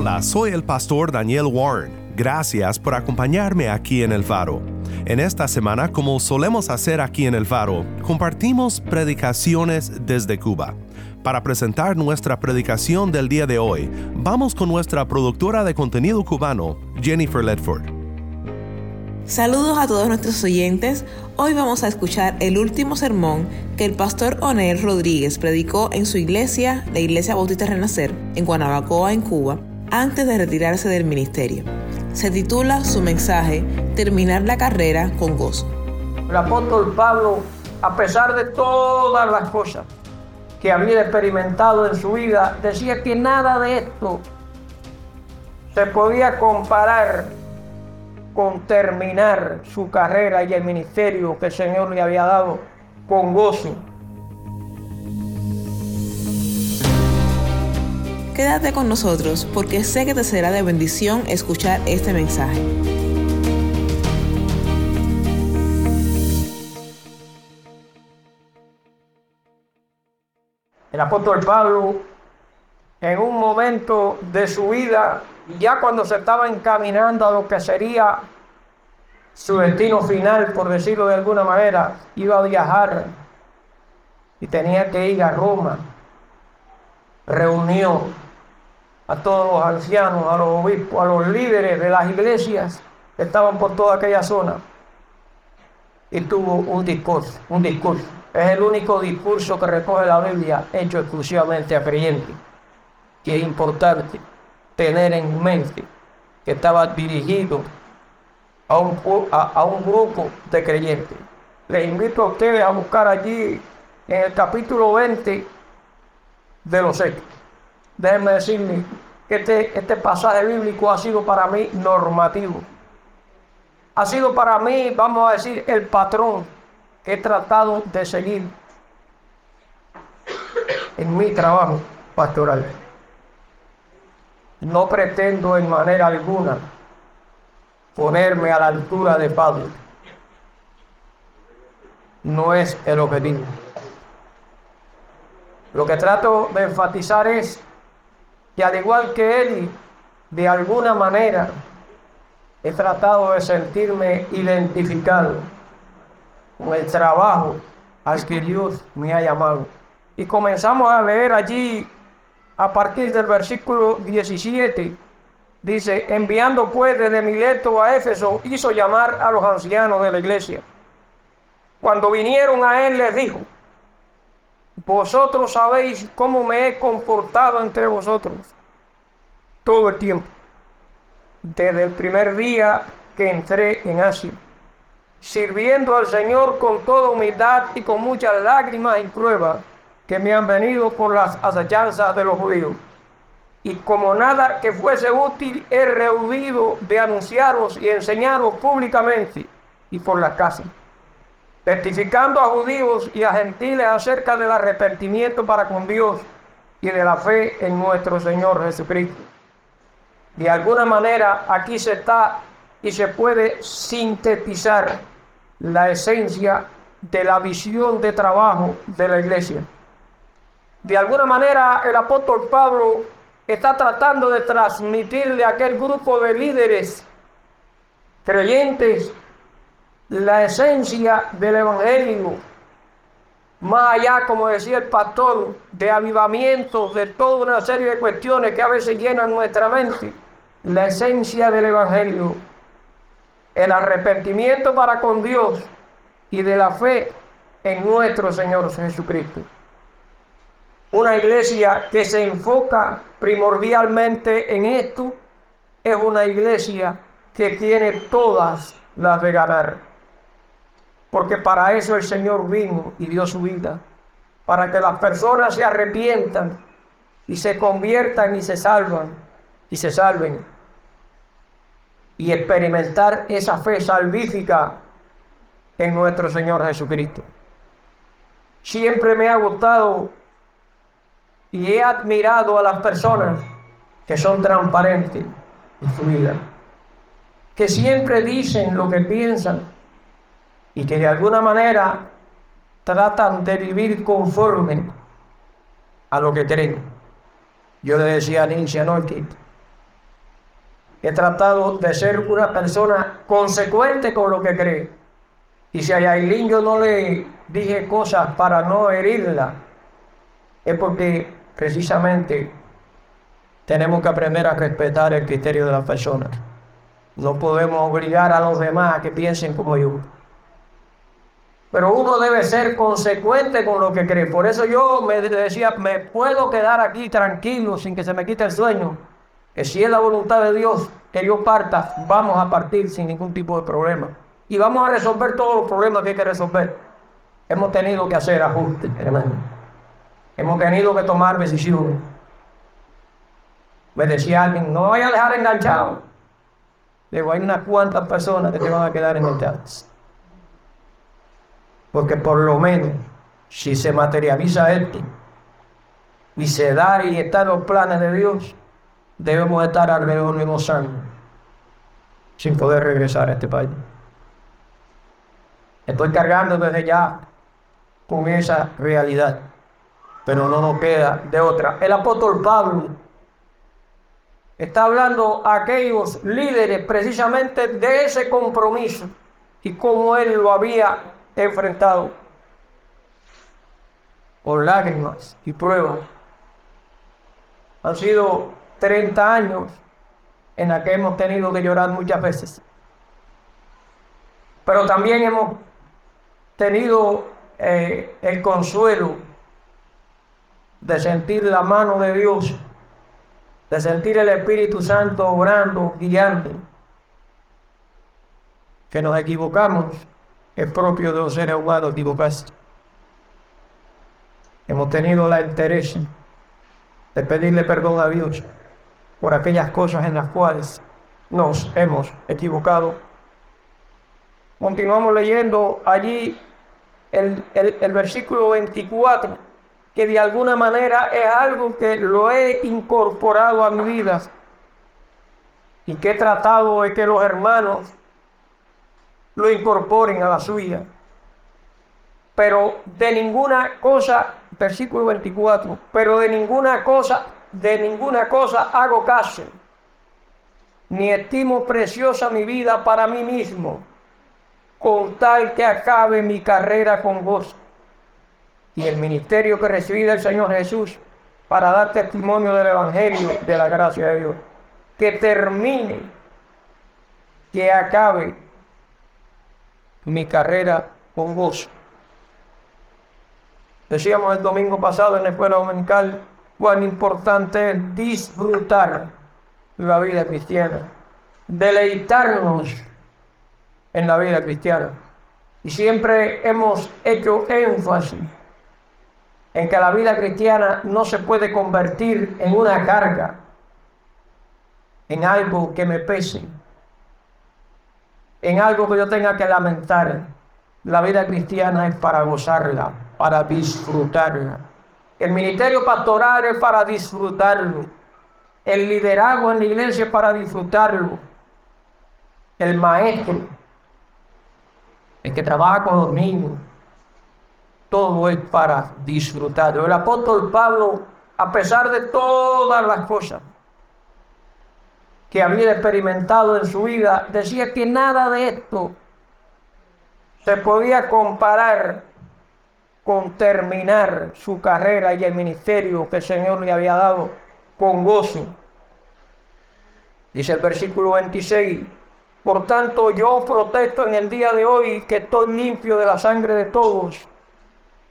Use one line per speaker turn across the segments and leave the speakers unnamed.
Hola, soy el pastor Daniel Warren. Gracias por acompañarme aquí en El Faro. En esta semana, como solemos hacer aquí en El Faro, compartimos predicaciones desde Cuba. Para presentar nuestra predicación del día de hoy, vamos con nuestra productora de contenido cubano, Jennifer Ledford.
Saludos a todos nuestros oyentes. Hoy vamos a escuchar el último sermón que el pastor Onel Rodríguez predicó en su iglesia, la Iglesia Bautista Renacer, en Guanabacoa, en Cuba, antes de retirarse del ministerio. Se titula su mensaje Terminar la carrera con gozo.
El apóstol Pablo, a pesar de todas las cosas que había experimentado en su vida, decía que nada de esto se podía comparar con terminar su carrera y el ministerio que el Señor le había dado con gozo.
Quédate con nosotros porque sé que te será de bendición escuchar este mensaje.
El apóstol Pablo, en un momento de su vida, ya cuando se estaba encaminando a lo que sería su destino final, por decirlo de alguna manera, iba a viajar y tenía que ir a Roma. Reunió a todos los ancianos, a los obispos, a los líderes de las iglesias que estaban por toda aquella zona y tuvo un discurso, un discurso. Es el único discurso que recoge la Biblia hecho exclusivamente a creyentes. Y es importante tener en mente que estaba dirigido a un, a, a un grupo de creyentes. Les invito a ustedes a buscar allí en el capítulo 20 de los Hechos. Déjenme decirles que este, este pasaje bíblico ha sido para mí normativo. Ha sido para mí, vamos a decir, el patrón que he tratado de seguir en mi trabajo pastoral. No pretendo en manera alguna ponerme a la altura de Pablo. No es el objetivo. Lo que trato de enfatizar es que al igual que él, de alguna manera he tratado de sentirme identificado con el trabajo al que Dios me ha llamado. Y comenzamos a leer allí a partir del versículo 17. Dice, enviando pues desde Mileto a Éfeso, hizo llamar a los ancianos de la iglesia. Cuando vinieron a él les dijo, vosotros sabéis cómo me he comportado entre vosotros todo el tiempo, desde el primer día que entré en Asia, sirviendo al Señor con toda humildad y con muchas lágrimas y pruebas que me han venido por las acechanzas de los judíos. Y como nada que fuese útil, he rehuido de anunciaros y enseñaros públicamente y por la casa testificando a judíos y a gentiles acerca del arrepentimiento para con Dios y de la fe en nuestro Señor Jesucristo. De alguna manera aquí se está y se puede sintetizar la esencia de la visión de trabajo de la iglesia. De alguna manera el apóstol Pablo está tratando de transmitirle a aquel grupo de líderes creyentes la esencia del Evangelio, más allá, como decía el pastor, de avivamientos, de toda una serie de cuestiones que a veces llenan nuestra mente, la esencia del Evangelio, el arrepentimiento para con Dios y de la fe en nuestro Señor Jesucristo. Una iglesia que se enfoca primordialmente en esto es una iglesia que tiene todas las de ganar porque para eso el Señor vino y dio su vida, para que las personas se arrepientan y se conviertan y se salvan y se salven y experimentar esa fe salvífica en nuestro Señor Jesucristo. Siempre me ha gustado y he admirado a las personas que son transparentes en su vida, que siempre dicen lo que piensan y que de alguna manera tratan de vivir conforme a lo que creen. Yo le decía a Ninja Norte, he tratado de ser una persona consecuente con lo que cree. Y si a Yailin yo no le dije cosas para no herirla, es porque precisamente tenemos que aprender a respetar el criterio de las personas. No podemos obligar a los demás a que piensen como yo. Pero uno debe ser consecuente con lo que cree. Por eso yo me decía, me puedo quedar aquí tranquilo sin que se me quite el sueño. Que si es la voluntad de Dios que yo parta, vamos a partir sin ningún tipo de problema. Y vamos a resolver todos los problemas que hay que resolver. Hemos tenido que hacer ajustes, hermano. Hemos tenido que tomar decisiones. Me decía alguien, no vaya a dejar enganchado. Digo, hay unas cuantas personas que te van a quedar enganchadas. Porque por lo menos, si se materializa esto y se da y están los planes de Dios, debemos estar alrededor de unos años sin poder regresar a este país. Estoy cargando desde ya con esa realidad, pero no nos queda de otra. El apóstol Pablo está hablando a aquellos líderes precisamente de ese compromiso y cómo él lo había enfrentado con lágrimas y pruebas. Han sido 30 años en la que hemos tenido que llorar muchas veces. Pero también hemos tenido eh, el consuelo de sentir la mano de Dios, de sentir el Espíritu Santo obrando, guiando. Que nos equivocamos es propio de los seres humanos. Hemos tenido la interés de pedirle perdón a Dios por aquellas cosas en las cuales nos hemos equivocado. Continuamos leyendo allí el, el, versículo 24, que de alguna manera es algo que lo he incorporado a mi vida y que he tratado de que los hermanos lo incorporen a la suya. Pero de ninguna cosa, versículo 24, pero de ninguna cosa de ninguna cosa hago caso, ni estimo preciosa mi vida para mí mismo, con tal que acabe mi carrera con vos y el ministerio que recibí del Señor Jesús para dar testimonio del Evangelio de la gracia de Dios. Que termine, que acabe mi carrera con vos. Decíamos el domingo pasado en la escuela dominical cuán importante es disfrutar la vida cristiana, deleitarnos en la vida cristiana. Y siempre hemos hecho énfasis en que la vida cristiana no se puede convertir en una carga, en algo que me pese, en algo que yo tenga que lamentar. La vida cristiana es para gozarla, para disfrutarla. El ministerio pastoral es para disfrutarlo. El liderazgo en la iglesia es para disfrutarlo. El maestro, el que trabaja con los niños, todo es para disfrutarlo. El apóstol Pablo, a pesar de todas las cosas que había experimentado en su vida, decía que nada de esto se podía comparar con terminar su carrera y el ministerio que el Señor le había dado con gozo. Dice el versículo 26, por tanto yo protesto en el día de hoy que estoy limpio de la sangre de todos,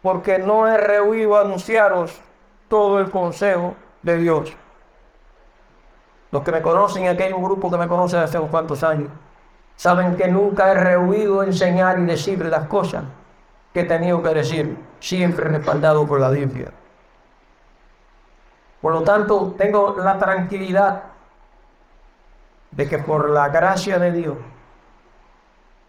porque no he rehuido anunciaros todo el consejo de Dios. Los que me conocen, aquí hay un grupo que me conoce hace unos cuantos años, saben que nunca he rehuido enseñar y decir las cosas que he tenido que decir siempre respaldado por la Biblia. Por lo tanto, tengo la tranquilidad de que por la gracia de Dios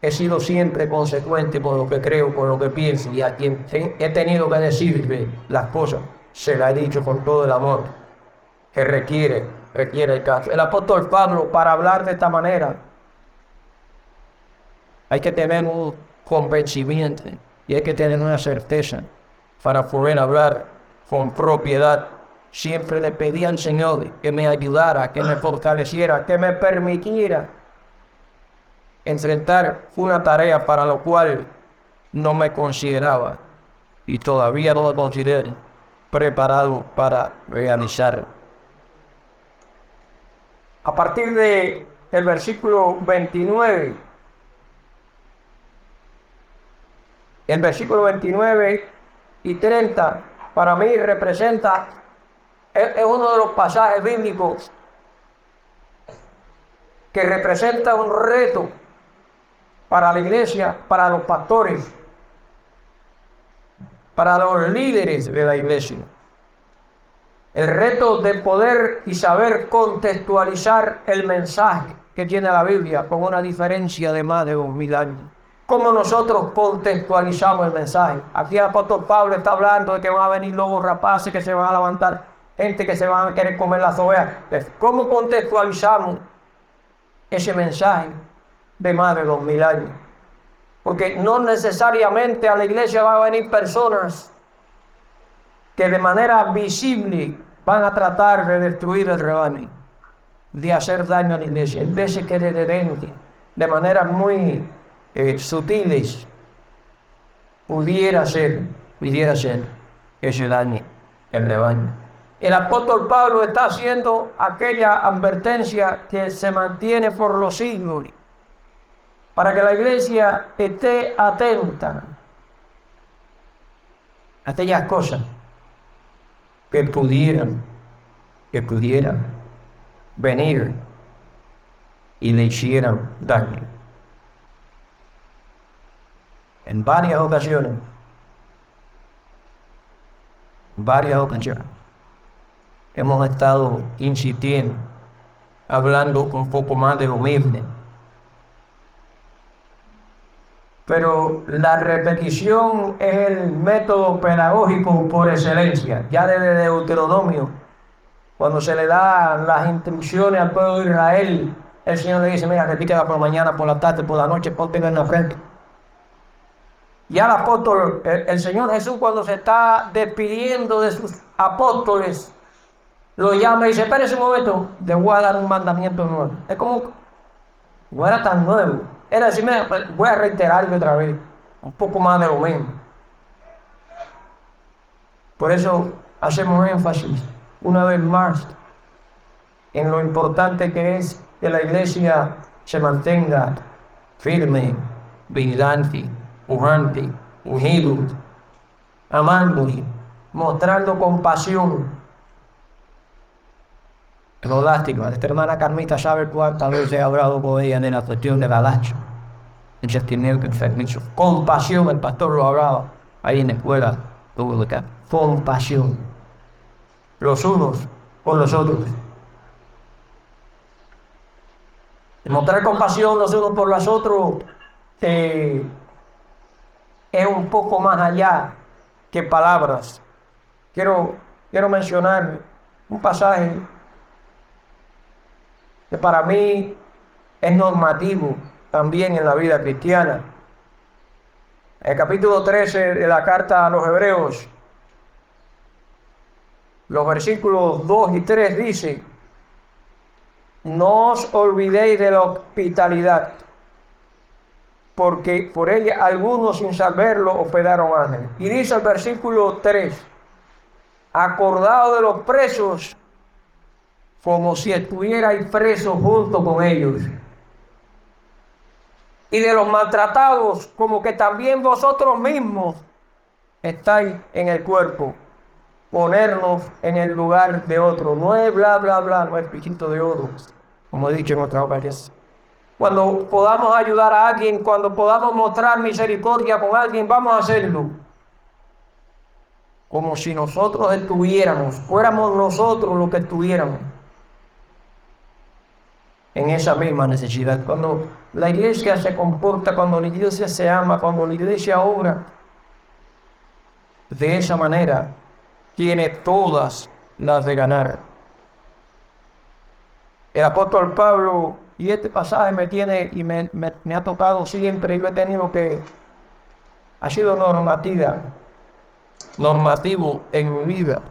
he sido siempre consecuente por lo que creo, por lo que pienso, y a quien he tenido que decirle las cosas, se las he dicho con todo el amor que requiere, requiere el caso. El apóstol Pablo, para hablar de esta manera, hay que tener un convencimiento y hay que tener una certeza para poder hablar con propiedad. Siempre le pedí al Señor que me ayudara, que me fortaleciera, que me permitiera enfrentar una tarea para la cual no me consideraba y todavía no lo considero preparado para realizar. A partir de el versículo 29, el versículo 29 y 30 para mí representa, es, uno de los pasajes bíblicos que representa un reto para la iglesia, para los pastores, para los líderes de la iglesia. El reto de poder y saber contextualizar el mensaje que tiene la Biblia con una diferencia de más de dos mil años. ¿Cómo nosotros contextualizamos el mensaje? Aquí el apóstol Pablo está hablando de que van a venir lobos rapaces que se van a levantar, gente que se van a querer comer las ovejas. ¿Cómo contextualizamos ese mensaje de más de dos mil años? Porque no necesariamente a la iglesia van a venir personas que de manera visible van a tratar de destruir el rebaño, de hacer daño a la iglesia. Vez de que de repente, de manera muy eh, sutiles, pudiera ser, pudiera ser ese daño el rebaño. El apóstol Pablo está haciendo aquella advertencia que se mantiene por los siglos para que la iglesia esté atenta a aquellas cosas que pudieran, que pudieran venir y le hicieran daño. En varias ocasiones, varias ocasiones, hemos estado insistiendo, hablando un poco más de lo mismo. Pero la repetición es el método pedagógico por excelencia. Ya desde Deuteronomio, cuando se le da las instrucciones al pueblo de Israel, el Señor le dice, mira, repítela por la mañana, por la tarde, por la noche, ponte en la frente. Ya el apóstol, el, el, Señor Jesús cuando se está despidiendo de sus apóstoles, lo llama y dice, espérese un momento, le voy a dar un mandamiento nuevo. Es como, no era tan nuevo. Era decirme, voy a reiterarlo otra vez, un poco más de lo mismo. Por eso hacemos énfasis una vez más en lo importante que es que la iglesia se mantenga firme, vigilante, pujante, ungido, amando, mostrando compasión. Lo lástima, esta hermana Carmita sabe cuántas veces he hablado con ella de la cuestión de Galacho. Ella tiene enfermizo. Compasión, el pastor lo hablaba ahí en la escuela. Compasión. Los unos con los otros. Mostrar compasión los unos por los otros eh, es un poco más allá que palabras. Quiero, quiero mencionar un pasaje que para mí es normativo también en la vida cristiana. El capítulo 13 de la carta a los hebreos, los versículos 2 y 3 dice, no os olvidéis de la hospitalidad, porque por ella algunos sin saberlo hospedaron ángeles. Y dice el versículo 3, acordado de los presos, como si estuvierais presos junto con ellos. Y de los maltratados, como que también vosotros mismos estáis en el cuerpo. Ponernos en el lugar de otro. No es bla, bla, bla, no es piquito de oro, como he dicho en otras ocasiones. Cuando podamos ayudar a alguien, cuando podamos mostrar misericordia con alguien, vamos a hacerlo. como si nosotros estuviéramos, fuéramos nosotros los que estuviéramos en esa misma necesidad. Cuando la iglesia se comporta, cuando la iglesia se ama, cuando la iglesia obra de esa manera, tiene todas las de ganar. El apóstol Pablo, y este pasaje me tiene y me, me ha tocado siempre y he tenido que, ha sido normativa, normativo en mi vida.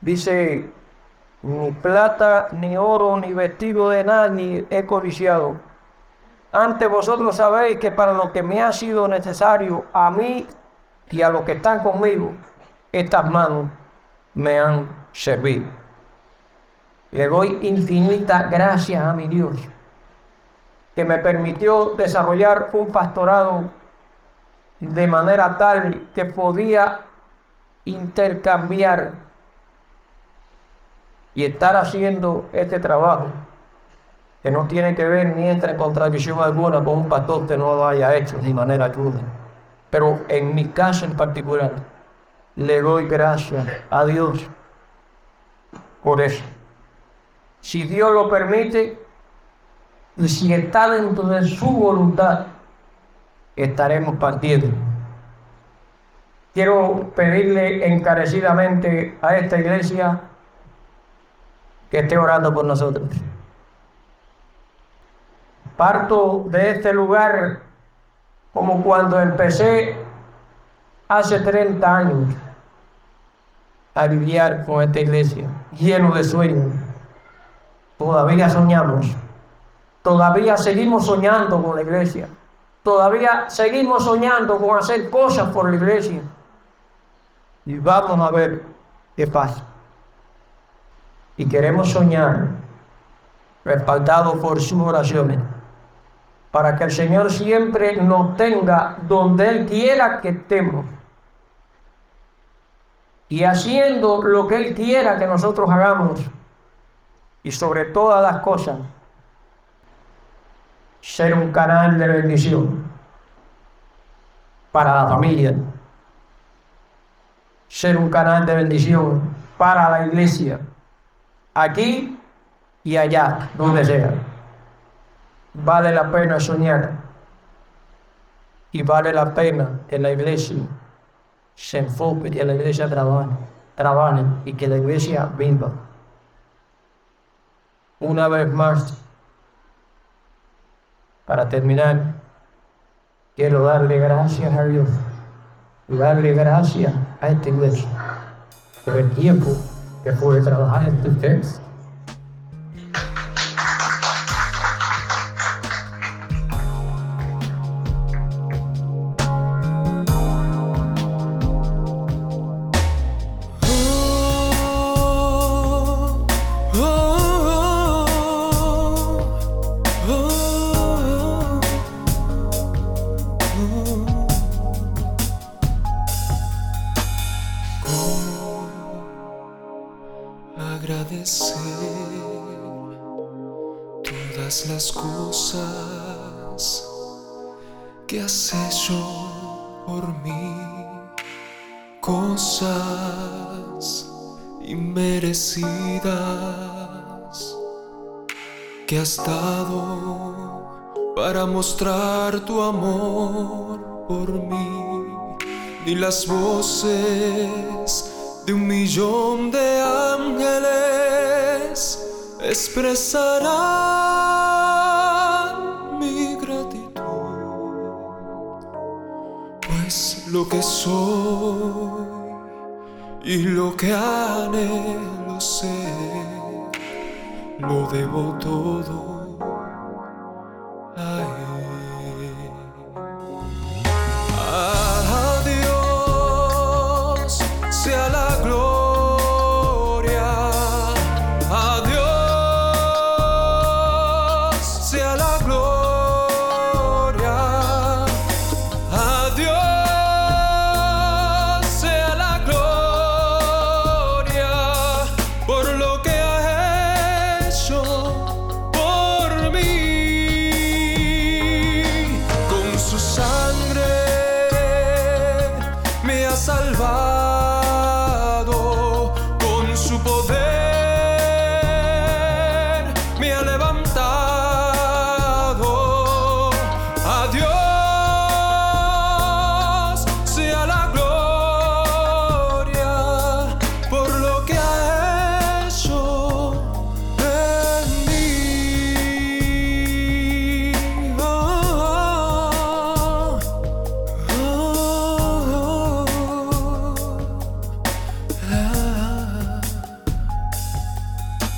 Dice, ni plata, ni oro, ni vestido de nada, ni he codiciado. Antes vosotros sabéis que para lo que me ha sido necesario a mí y a los que están conmigo, estas manos me han servido. Le doy infinitas gracias a mi Dios, que me permitió desarrollar un pastorado de manera tal que podía intercambiar y estar haciendo este trabajo que no tiene que ver ni entra en contradicción alguna con un pastor que no lo haya hecho de manera cruda. Pero en mi caso en particular, le doy gracias a Dios por eso. Si Dios lo permite, y si está dentro de su voluntad, estaremos partiendo. Quiero pedirle encarecidamente a esta iglesia que esté orando por nosotros. Parto de este lugar como cuando empecé hace 30 años a lidiar con esta iglesia, lleno de sueños. Todavía soñamos, todavía seguimos soñando con la iglesia, todavía seguimos soñando con hacer cosas por la iglesia. Y vamos a ver qué pasa y queremos soñar respaldado por sus oraciones para que el Señor siempre nos tenga donde Él quiera que estemos y haciendo lo que Él quiera que nosotros hagamos y sobre todas las cosas ser un canal de bendición para la familia, ser un canal de bendición para la iglesia aquí y allá, donde sea. Vale la pena soñar y vale la pena que la iglesia se enfoque, que la iglesia trabaje, trabaje y que la iglesia viva. Una vez más, para terminar, quiero darle gracias a Dios y darle gracias a esta iglesia por el tiempo que puede trabajar en tu texto.
Ni las voces de un millón de ángeles expresarán mi gratitud, pues lo que soy y lo que anhelo ser, lo debo todo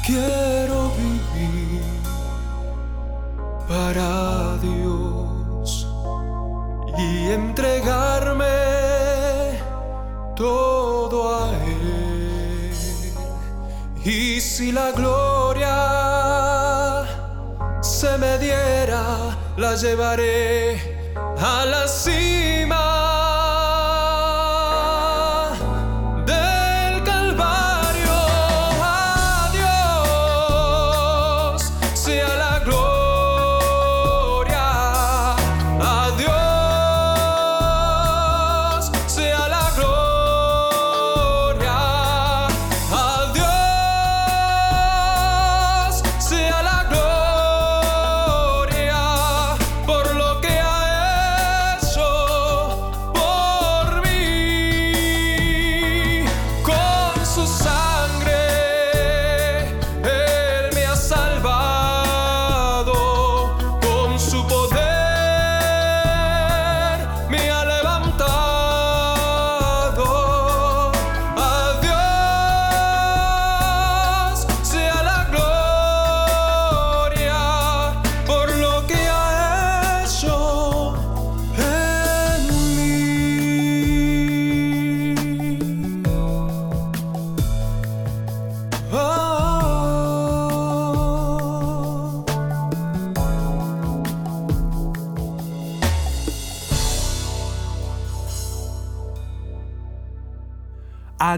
Quiero vivir para Dios y entregarme todo a Él. Y si la gloria se me diera, la llevaré a la.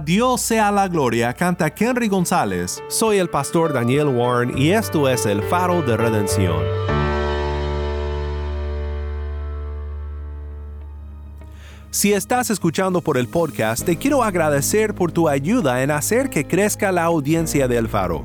Dios sea la gloria, canta Henry González. Soy el pastor Daniel Warren y esto es el faro de redención. Si estás escuchando por el podcast, te quiero agradecer por tu ayuda en hacer que crezca la audiencia del faro.